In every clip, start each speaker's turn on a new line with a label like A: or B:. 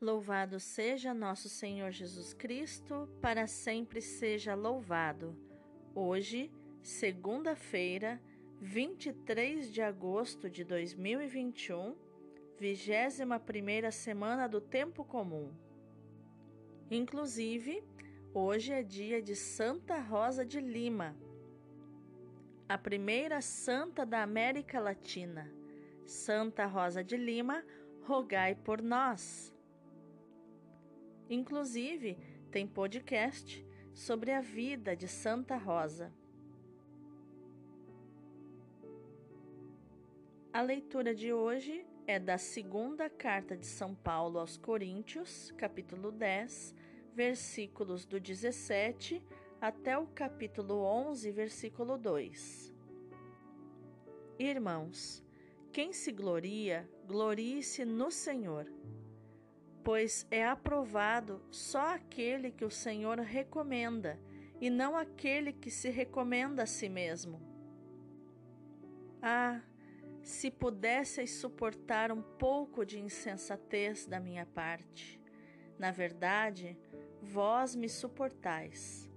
A: Louvado seja nosso Senhor Jesus Cristo, para sempre seja louvado. Hoje, segunda-feira, 23 de agosto de 2021, 21 semana do Tempo Comum. Inclusive, hoje é dia de Santa Rosa de Lima, a primeira santa da América Latina. Santa Rosa de Lima, rogai por nós. Inclusive, tem podcast sobre a vida de Santa Rosa. A leitura de hoje é da segunda carta de São Paulo aos Coríntios, capítulo 10, versículos do 17 até o capítulo 11, versículo 2. Irmãos, quem se gloria, glorie-se no Senhor pois é aprovado só aquele que o Senhor recomenda e não aquele que se recomenda a si mesmo. Ah, se pudesseis suportar um pouco de insensatez da minha parte. Na verdade, vós me suportais.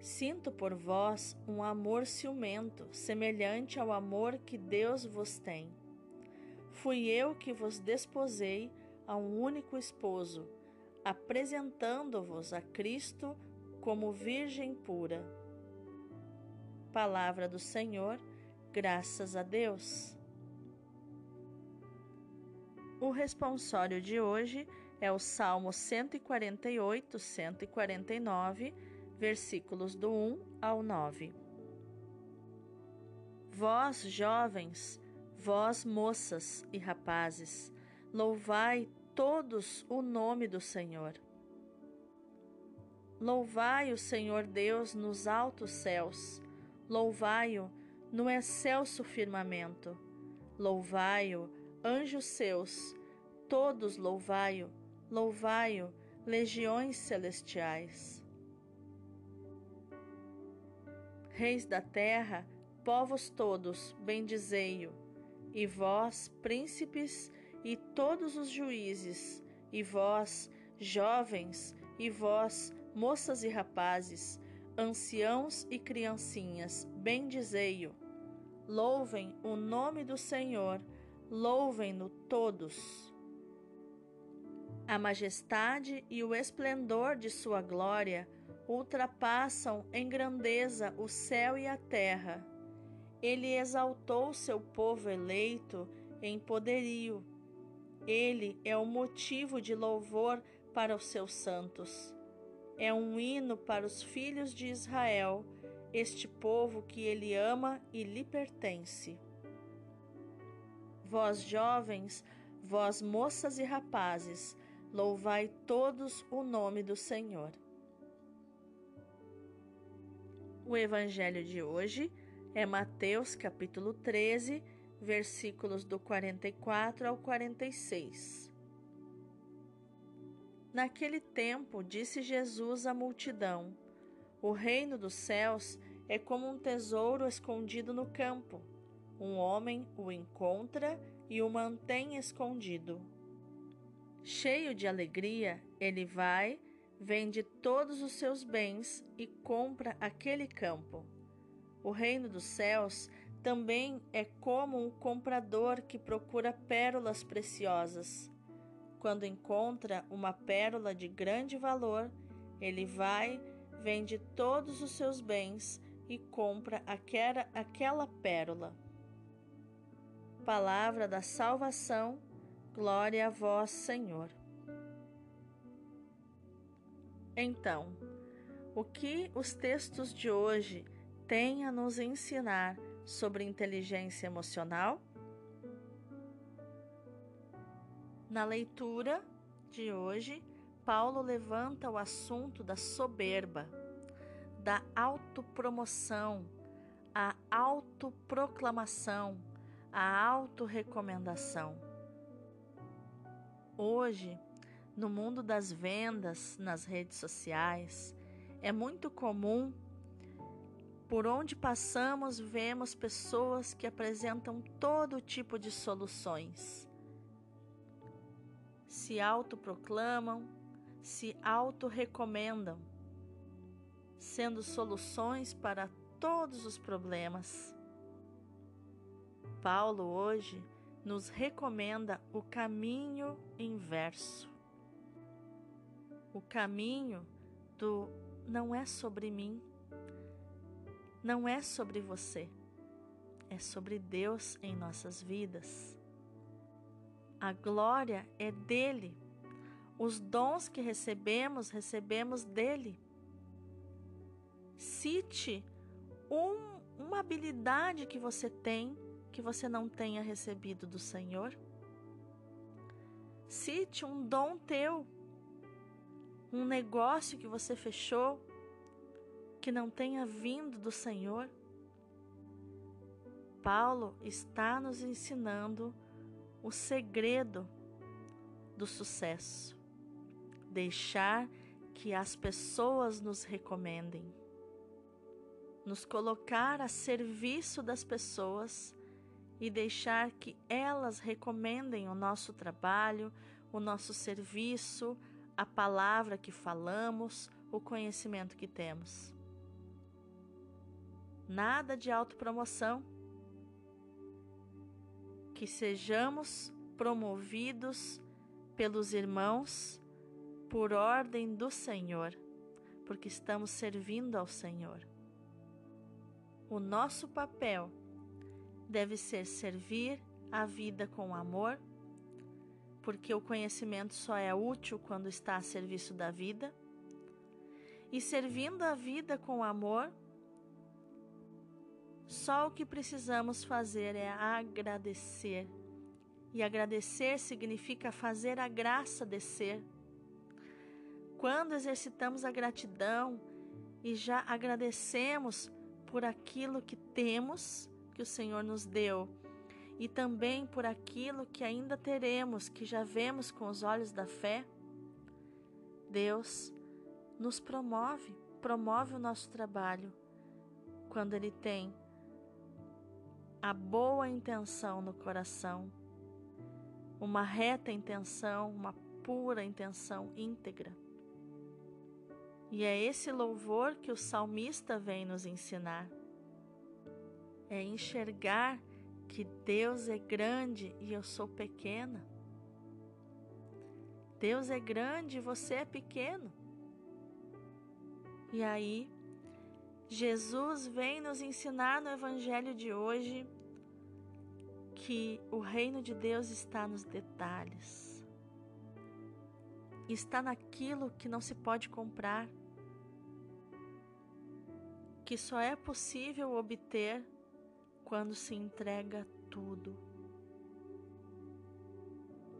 A: Sinto por vós um amor ciumento, semelhante ao amor que Deus vos tem. Fui eu que vos desposei a um único esposo, apresentando-vos a Cristo como Virgem pura. Palavra do Senhor, graças a Deus. O responsório de hoje é o Salmo 148, 149, versículos do 1 ao 9. Vós, jovens, vós, moças e rapazes, Louvai todos o nome do Senhor. Louvai o Senhor Deus nos altos céus, louvai-o no excelso firmamento, louvai-o, anjos seus, todos louvai-o, louvai-o, legiões celestiais. Reis da terra, povos todos, bendizei-o, e vós, príncipes, e todos os juízes, e vós, jovens, e vós, moças e rapazes, anciãos e criancinhas, bendizei-o. Louvem o nome do Senhor, louvem-no todos. A majestade e o esplendor de sua glória ultrapassam em grandeza o céu e a terra. Ele exaltou seu povo eleito em poderio ele é o motivo de louvor para os seus santos. É um hino para os filhos de Israel, este povo que ele ama e lhe pertence. Vós jovens, vós moças e rapazes, louvai todos o nome do Senhor. O evangelho de hoje é Mateus capítulo 13, versículos do 44 ao 46. Naquele tempo, disse Jesus à multidão: O reino dos céus é como um tesouro escondido no campo. Um homem o encontra e o mantém escondido. Cheio de alegria, ele vai, vende todos os seus bens e compra aquele campo. O reino dos céus também é como um comprador que procura pérolas preciosas. Quando encontra uma pérola de grande valor, ele vai, vende todos os seus bens e compra aquela, aquela pérola. Palavra da salvação, glória a vós, Senhor. Então, o que os textos de hoje têm a nos ensinar sobre inteligência emocional? Na leitura de hoje, Paulo levanta o assunto da soberba, da autopromoção, a autoproclamação, a autorrecomendação. Hoje, no mundo das vendas, nas redes sociais, é muito comum por onde passamos, vemos pessoas que apresentam todo tipo de soluções. se autoproclamam, se autorrecomendam, sendo soluções para todos os problemas. Paulo hoje nos recomenda o caminho inverso. O caminho do não é sobre mim, não é sobre você, é sobre Deus em nossas vidas. A glória é dele. Os dons que recebemos, recebemos dele. Cite um, uma habilidade que você tem que você não tenha recebido do Senhor. Cite um dom teu, um negócio que você fechou que não tenha vindo do Senhor. Paulo está nos ensinando o segredo do sucesso. Deixar que as pessoas nos recomendem. Nos colocar a serviço das pessoas e deixar que elas recomendem o nosso trabalho, o nosso serviço, a palavra que falamos, o conhecimento que temos. Nada de autopromoção. Que sejamos promovidos pelos irmãos por ordem do Senhor, porque estamos servindo ao Senhor. O nosso papel deve ser servir a vida com amor, porque o conhecimento só é útil quando está a serviço da vida. E servindo a vida com amor, só o que precisamos fazer é agradecer. E agradecer significa fazer a graça descer. Quando exercitamos a gratidão e já agradecemos por aquilo que temos, que o Senhor nos deu e também por aquilo que ainda teremos, que já vemos com os olhos da fé, Deus nos promove, promove o nosso trabalho quando Ele tem a boa intenção no coração, uma reta intenção, uma pura intenção íntegra. E é esse louvor que o salmista vem nos ensinar é enxergar que Deus é grande e eu sou pequena. Deus é grande e você é pequeno. E aí, Jesus vem nos ensinar no Evangelho de hoje que o reino de Deus está nos detalhes, está naquilo que não se pode comprar, que só é possível obter quando se entrega tudo.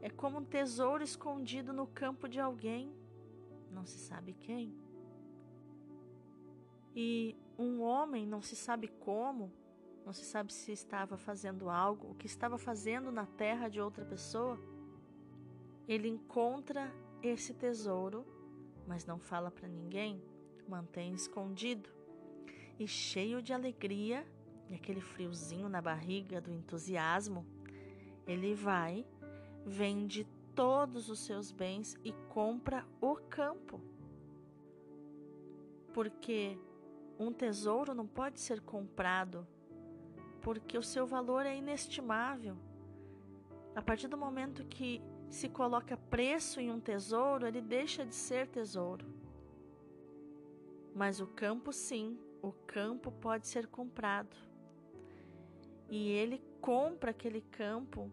A: É como um tesouro escondido no campo de alguém, não se sabe quem. E um homem, não se sabe como, não se sabe se estava fazendo algo, o que estava fazendo na terra de outra pessoa, ele encontra esse tesouro, mas não fala para ninguém, mantém escondido. E cheio de alegria, e aquele friozinho na barriga do entusiasmo, ele vai, vende todos os seus bens e compra o campo. Porque um tesouro não pode ser comprado, porque o seu valor é inestimável. A partir do momento que se coloca preço em um tesouro, ele deixa de ser tesouro. Mas o campo, sim, o campo pode ser comprado e ele compra aquele campo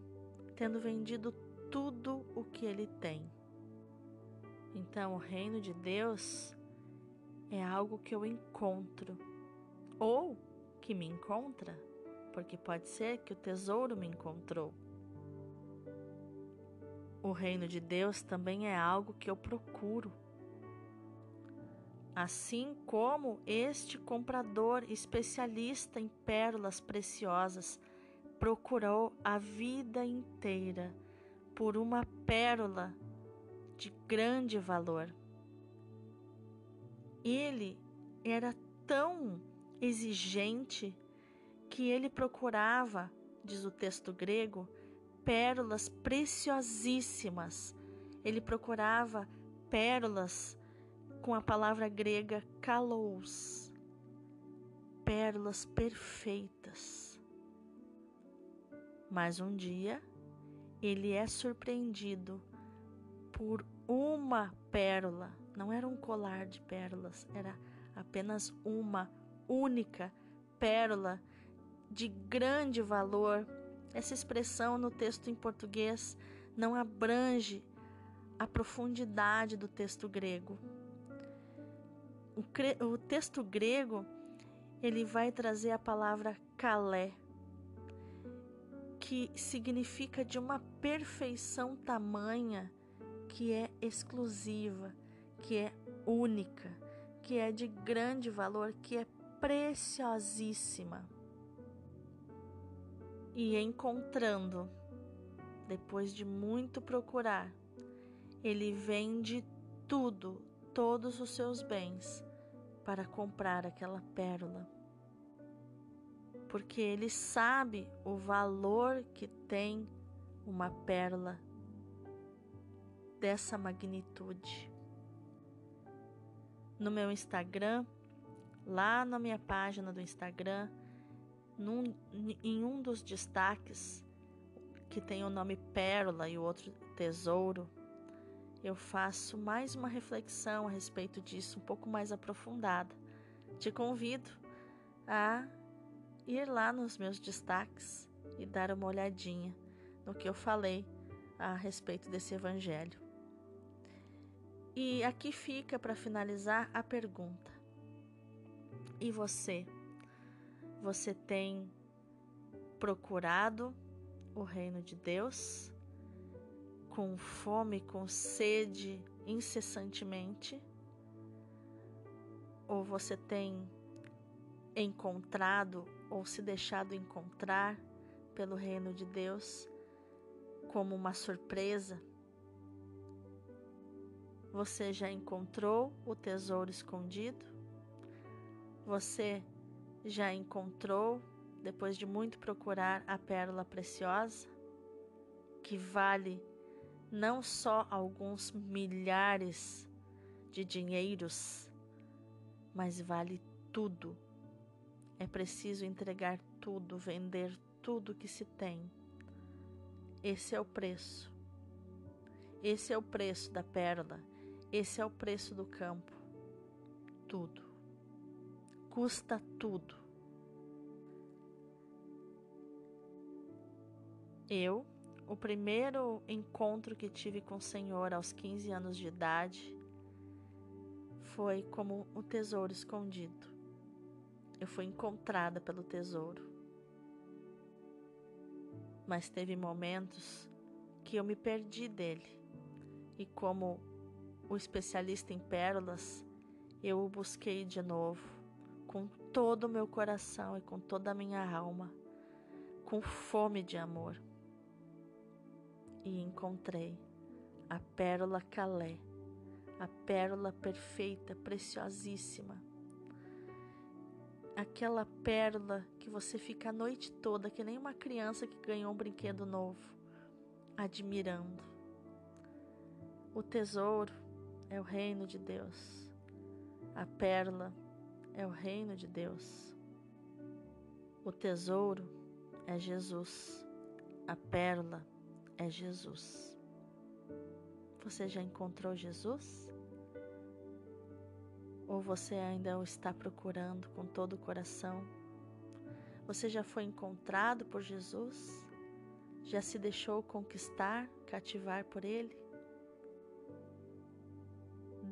A: tendo vendido tudo o que ele tem. Então, o reino de Deus é algo que eu encontro ou que me encontra, porque pode ser que o tesouro me encontrou. O reino de Deus também é algo que eu procuro assim como este comprador especialista em pérolas preciosas procurou a vida inteira por uma pérola de grande valor. Ele era tão exigente que ele procurava, diz o texto grego, pérolas preciosíssimas. Ele procurava pérolas com a palavra grega kalous, pérolas perfeitas. Mas um dia ele é surpreendido por uma pérola, não era um colar de pérolas, era apenas uma única pérola de grande valor. Essa expressão no texto em português não abrange a profundidade do texto grego. O, o texto grego ele vai trazer a palavra calé, que significa de uma perfeição tamanha que é exclusiva, que é única, que é de grande valor, que é preciosíssima. E encontrando, depois de muito procurar, ele vende tudo, todos os seus bens, para comprar aquela pérola. Porque ele sabe o valor que tem uma pérola dessa magnitude. No meu Instagram, lá na minha página do Instagram, num, em um dos destaques que tem o nome Pérola e o outro Tesouro, eu faço mais uma reflexão a respeito disso, um pouco mais aprofundada. Te convido a ir lá nos meus destaques e dar uma olhadinha no que eu falei a respeito desse evangelho. E aqui fica para finalizar a pergunta: e você? Você tem procurado o reino de Deus com fome, com sede incessantemente? Ou você tem encontrado ou se deixado encontrar pelo reino de Deus como uma surpresa? Você já encontrou o tesouro escondido? Você já encontrou, depois de muito procurar, a pérola preciosa, que vale não só alguns milhares de dinheiros, mas vale tudo. É preciso entregar tudo, vender tudo que se tem. Esse é o preço. Esse é o preço da pérola. Esse é o preço do campo. Tudo custa tudo. Eu, o primeiro encontro que tive com o Senhor aos 15 anos de idade, foi como o tesouro escondido. Eu fui encontrada pelo tesouro. Mas teve momentos que eu me perdi dele. E como o especialista em pérolas, eu o busquei de novo com todo o meu coração e com toda a minha alma, com fome de amor. E encontrei a pérola Calé, a pérola perfeita, preciosíssima. Aquela pérola que você fica a noite toda, que nem uma criança que ganhou um brinquedo novo, admirando. O tesouro é o reino de Deus. A pérola é o reino de Deus. O tesouro é Jesus. A pérola é Jesus. Você já encontrou Jesus? Ou você ainda o está procurando com todo o coração? Você já foi encontrado por Jesus? Já se deixou conquistar, cativar por Ele?